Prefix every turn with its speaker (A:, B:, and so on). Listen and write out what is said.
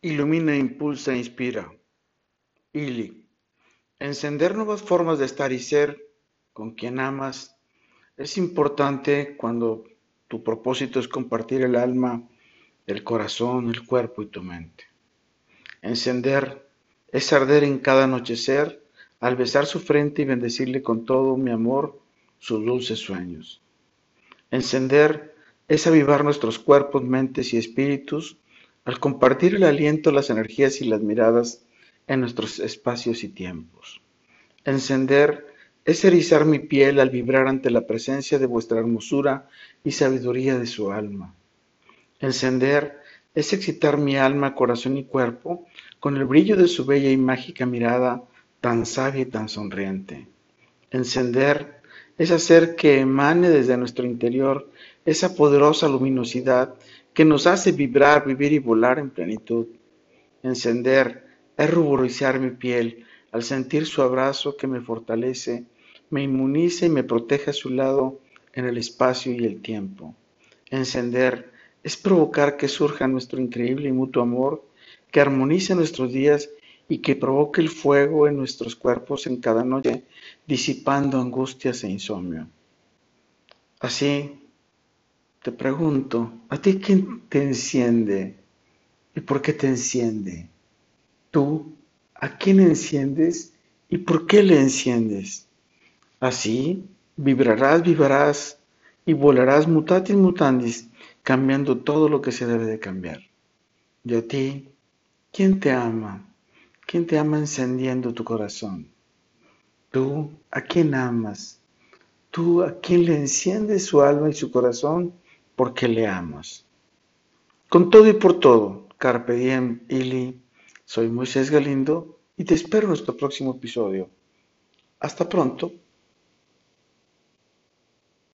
A: Ilumina, impulsa, inspira. Ili. Encender nuevas formas de estar y ser con quien amas es importante cuando tu propósito es compartir el alma, el corazón, el cuerpo y tu mente. Encender es arder en cada anochecer al besar su frente y bendecirle con todo mi amor sus dulces sueños. Encender es avivar nuestros cuerpos, mentes y espíritus al compartir el aliento, las energías y las miradas en nuestros espacios y tiempos. Encender es erizar mi piel al vibrar ante la presencia de vuestra hermosura y sabiduría de su alma. Encender es excitar mi alma, corazón y cuerpo con el brillo de su bella y mágica mirada tan sabia y tan sonriente. Encender es hacer que emane desde nuestro interior esa poderosa luminosidad que nos hace vibrar, vivir y volar en plenitud. Encender es ruborizar mi piel al sentir su abrazo que me fortalece, me inmuniza y me protege a su lado en el espacio y el tiempo. Encender es provocar que surja nuestro increíble y mutuo amor, que armonice nuestros días y que provoque el fuego en nuestros cuerpos en cada noche, disipando angustias e insomnio. Así, te pregunto, ¿a ti quién te enciende? ¿Y por qué te enciende? ¿Tú a quién enciendes y por qué le enciendes? Así, vibrarás, vibrarás y volarás mutatis mutandis, cambiando todo lo que se debe de cambiar. Y a ti, ¿quién te ama? ¿Quién te ama encendiendo tu corazón? ¿Tú a quién amas? ¿Tú a quién le enciendes su alma y su corazón porque le amas? Con todo y por todo, Carpe Diem, Ili, soy Moisés Galindo y te espero en nuestro próximo episodio. Hasta pronto.